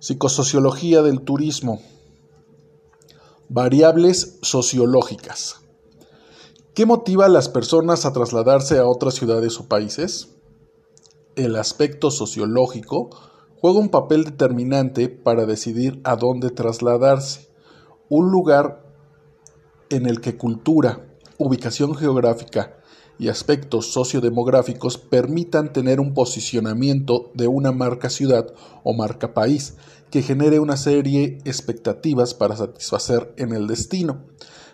Psicosociología del turismo. Variables sociológicas. ¿Qué motiva a las personas a trasladarse a otras ciudades o países? El aspecto sociológico juega un papel determinante para decidir a dónde trasladarse. Un lugar en el que cultura, ubicación geográfica, y aspectos sociodemográficos permitan tener un posicionamiento de una marca ciudad o marca país que genere una serie de expectativas para satisfacer en el destino.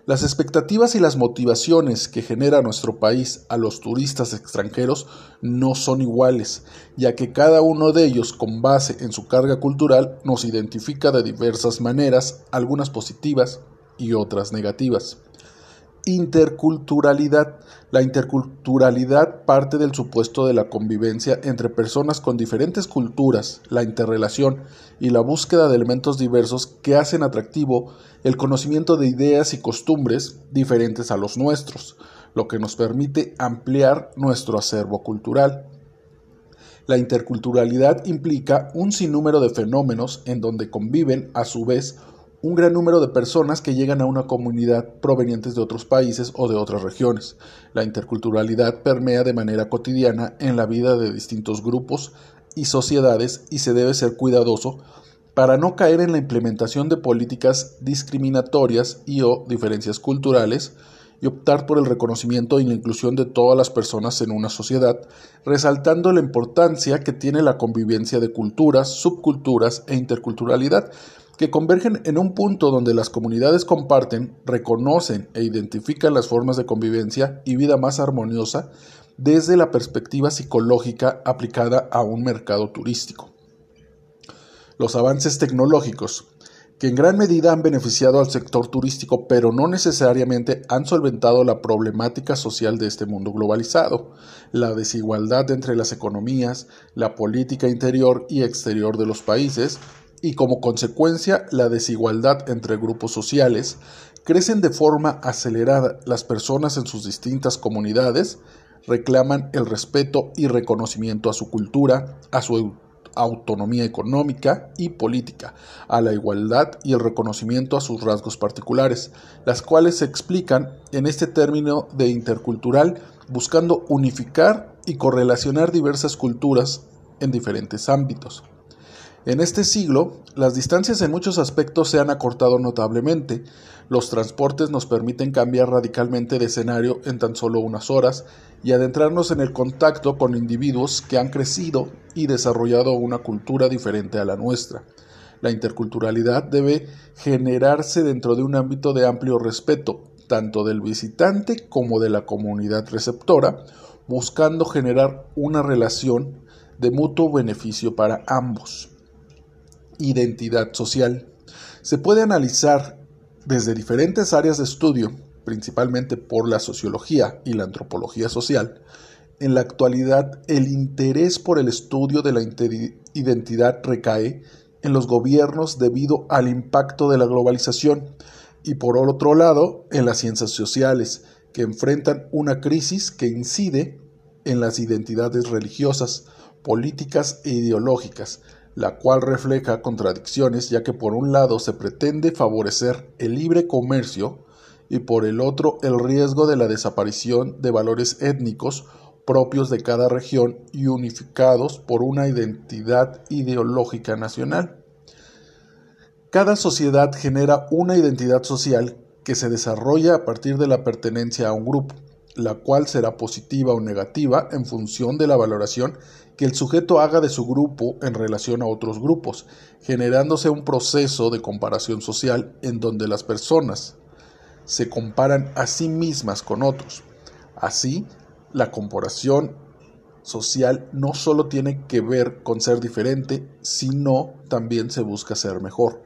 Las expectativas y las motivaciones que genera nuestro país a los turistas extranjeros no son iguales, ya que cada uno de ellos, con base en su carga cultural, nos identifica de diversas maneras, algunas positivas y otras negativas. Interculturalidad. La interculturalidad parte del supuesto de la convivencia entre personas con diferentes culturas, la interrelación y la búsqueda de elementos diversos que hacen atractivo el conocimiento de ideas y costumbres diferentes a los nuestros, lo que nos permite ampliar nuestro acervo cultural. La interculturalidad implica un sinnúmero de fenómenos en donde conviven a su vez un gran número de personas que llegan a una comunidad provenientes de otros países o de otras regiones. La interculturalidad permea de manera cotidiana en la vida de distintos grupos y sociedades y se debe ser cuidadoso para no caer en la implementación de políticas discriminatorias y o diferencias culturales y optar por el reconocimiento y la inclusión de todas las personas en una sociedad, resaltando la importancia que tiene la convivencia de culturas, subculturas e interculturalidad, que convergen en un punto donde las comunidades comparten, reconocen e identifican las formas de convivencia y vida más armoniosa desde la perspectiva psicológica aplicada a un mercado turístico. Los avances tecnológicos, que en gran medida han beneficiado al sector turístico, pero no necesariamente han solventado la problemática social de este mundo globalizado, la desigualdad entre las economías, la política interior y exterior de los países, y como consecuencia la desigualdad entre grupos sociales, crecen de forma acelerada las personas en sus distintas comunidades, reclaman el respeto y reconocimiento a su cultura, a su autonomía económica y política, a la igualdad y el reconocimiento a sus rasgos particulares, las cuales se explican en este término de intercultural buscando unificar y correlacionar diversas culturas en diferentes ámbitos. En este siglo, las distancias en muchos aspectos se han acortado notablemente. Los transportes nos permiten cambiar radicalmente de escenario en tan solo unas horas y adentrarnos en el contacto con individuos que han crecido y desarrollado una cultura diferente a la nuestra. La interculturalidad debe generarse dentro de un ámbito de amplio respeto, tanto del visitante como de la comunidad receptora, buscando generar una relación de mutuo beneficio para ambos identidad social. Se puede analizar desde diferentes áreas de estudio, principalmente por la sociología y la antropología social, en la actualidad el interés por el estudio de la identidad recae en los gobiernos debido al impacto de la globalización y por otro lado en las ciencias sociales que enfrentan una crisis que incide en las identidades religiosas, políticas e ideológicas, la cual refleja contradicciones ya que por un lado se pretende favorecer el libre comercio y por el otro el riesgo de la desaparición de valores étnicos propios de cada región y unificados por una identidad ideológica nacional. Cada sociedad genera una identidad social que se desarrolla a partir de la pertenencia a un grupo, la cual será positiva o negativa en función de la valoración que el sujeto haga de su grupo en relación a otros grupos, generándose un proceso de comparación social en donde las personas se comparan a sí mismas con otros. Así, la comparación social no solo tiene que ver con ser diferente, sino también se busca ser mejor.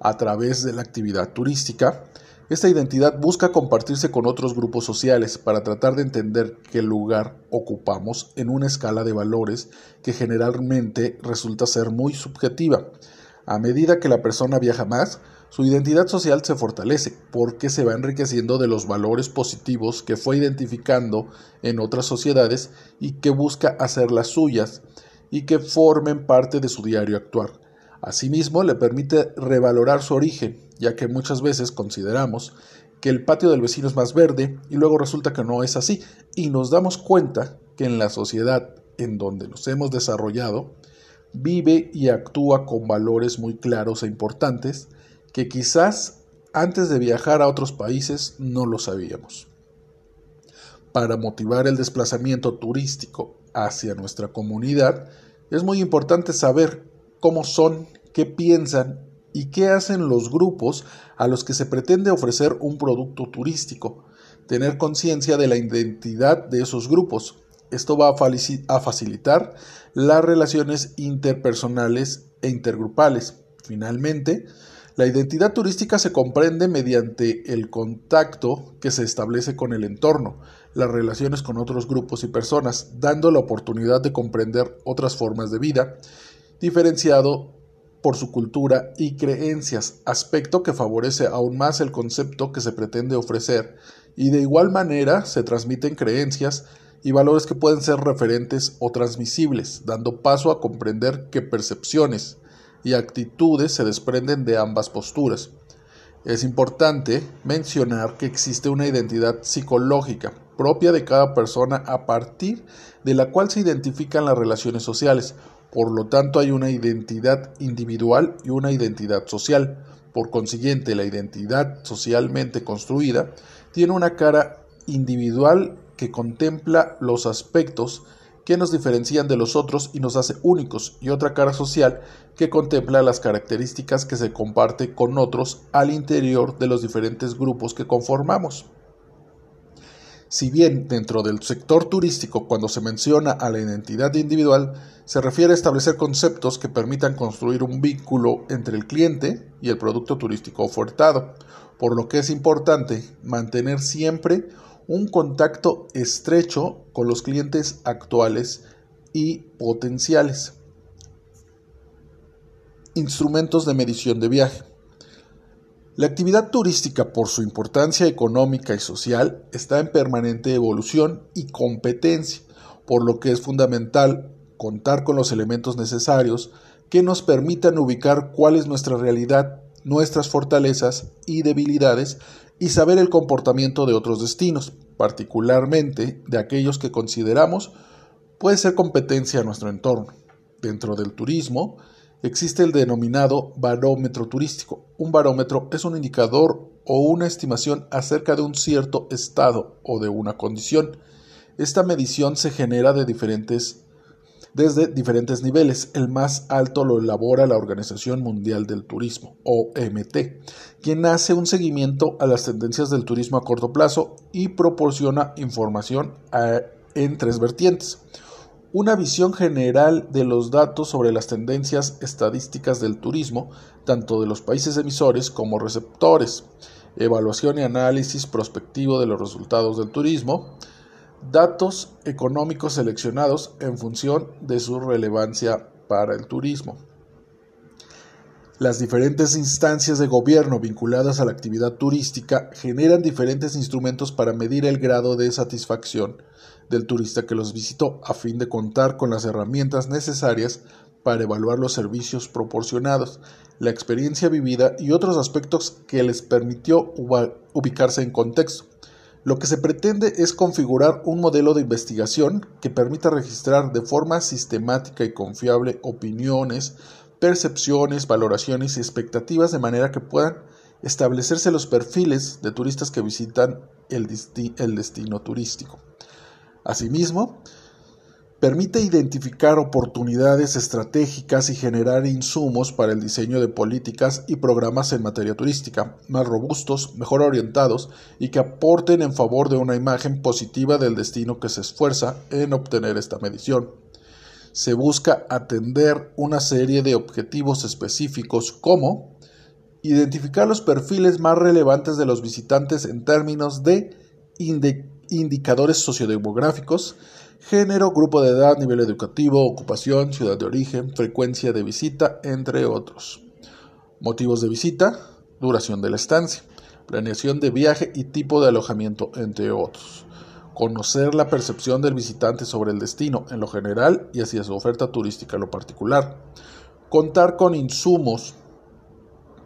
A través de la actividad turística, esta identidad busca compartirse con otros grupos sociales para tratar de entender qué lugar ocupamos en una escala de valores que generalmente resulta ser muy subjetiva. A medida que la persona viaja más, su identidad social se fortalece porque se va enriqueciendo de los valores positivos que fue identificando en otras sociedades y que busca hacer las suyas y que formen parte de su diario actuar. Asimismo, le permite revalorar su origen, ya que muchas veces consideramos que el patio del vecino es más verde y luego resulta que no es así y nos damos cuenta que en la sociedad en donde nos hemos desarrollado vive y actúa con valores muy claros e importantes que quizás antes de viajar a otros países no lo sabíamos. Para motivar el desplazamiento turístico hacia nuestra comunidad, es muy importante saber cómo son, qué piensan y qué hacen los grupos a los que se pretende ofrecer un producto turístico, tener conciencia de la identidad de esos grupos. Esto va a facilitar las relaciones interpersonales e intergrupales. Finalmente, la identidad turística se comprende mediante el contacto que se establece con el entorno, las relaciones con otros grupos y personas, dando la oportunidad de comprender otras formas de vida, diferenciado por su cultura y creencias, aspecto que favorece aún más el concepto que se pretende ofrecer, y de igual manera se transmiten creencias y valores que pueden ser referentes o transmisibles, dando paso a comprender que percepciones y actitudes se desprenden de ambas posturas. Es importante mencionar que existe una identidad psicológica propia de cada persona a partir de la cual se identifican las relaciones sociales, por lo tanto, hay una identidad individual y una identidad social. Por consiguiente, la identidad socialmente construida tiene una cara individual que contempla los aspectos que nos diferencian de los otros y nos hace únicos, y otra cara social que contempla las características que se comparte con otros al interior de los diferentes grupos que conformamos. Si bien dentro del sector turístico cuando se menciona a la identidad individual se refiere a establecer conceptos que permitan construir un vínculo entre el cliente y el producto turístico ofertado, por lo que es importante mantener siempre un contacto estrecho con los clientes actuales y potenciales. Instrumentos de medición de viaje. La actividad turística, por su importancia económica y social, está en permanente evolución y competencia, por lo que es fundamental contar con los elementos necesarios que nos permitan ubicar cuál es nuestra realidad, nuestras fortalezas y debilidades y saber el comportamiento de otros destinos, particularmente de aquellos que consideramos puede ser competencia a nuestro entorno. Dentro del turismo, existe el denominado barómetro turístico. Un barómetro es un indicador o una estimación acerca de un cierto estado o de una condición. Esta medición se genera de diferentes, desde diferentes niveles. El más alto lo elabora la Organización Mundial del Turismo, OMT, quien hace un seguimiento a las tendencias del turismo a corto plazo y proporciona información en tres vertientes. Una visión general de los datos sobre las tendencias estadísticas del turismo, tanto de los países emisores como receptores, evaluación y análisis prospectivo de los resultados del turismo, datos económicos seleccionados en función de su relevancia para el turismo. Las diferentes instancias de gobierno vinculadas a la actividad turística generan diferentes instrumentos para medir el grado de satisfacción del turista que los visitó a fin de contar con las herramientas necesarias para evaluar los servicios proporcionados, la experiencia vivida y otros aspectos que les permitió ubicarse en contexto. Lo que se pretende es configurar un modelo de investigación que permita registrar de forma sistemática y confiable opiniones, percepciones, valoraciones y expectativas de manera que puedan establecerse los perfiles de turistas que visitan el, destino turístico. Asimismo, permite identificar oportunidades estratégicas y generar insumos para el diseño de políticas y programas en materia turística más robustos, mejor orientados y que aporten en favor de una imagen positiva del destino que se esfuerza en obtener esta medición. Se busca atender una serie de objetivos específicos como identificar los perfiles más relevantes de los visitantes en términos de indicadores sociodemográficos, género, grupo de edad, nivel educativo, ocupación, ciudad de origen, frecuencia de visita, entre otros. Motivos de visita, duración de la estancia, planeación de viaje y tipo de alojamiento, entre otros. Conocer la percepción del visitante sobre el destino en lo general y hacia su oferta turística en lo particular. contar con insumos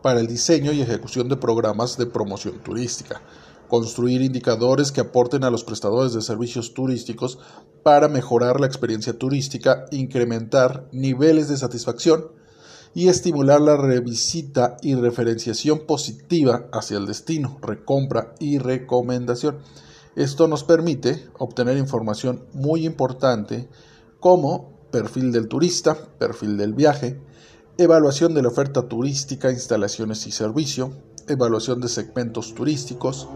para el diseño y ejecución de programas de promoción turística, construir indicadores que aporten a los prestadores de servicios turísticos para mejorar la experiencia turística, incrementar niveles de satisfacción y estimular la revisita y referenciación positiva hacia el destino, recompra y recomendación. Esto nos permite obtener información muy importante como perfil del turista, perfil del viaje, evaluación de la oferta turística, instalaciones y servicio, evaluación de segmentos turísticos,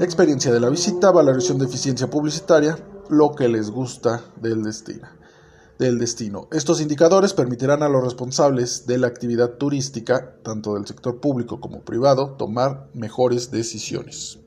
experiencia de la visita, valoración de eficiencia publicitaria, lo que les gusta del destino. Del destino. Estos indicadores permitirán a los responsables de la actividad turística, tanto del sector público como privado, tomar mejores decisiones.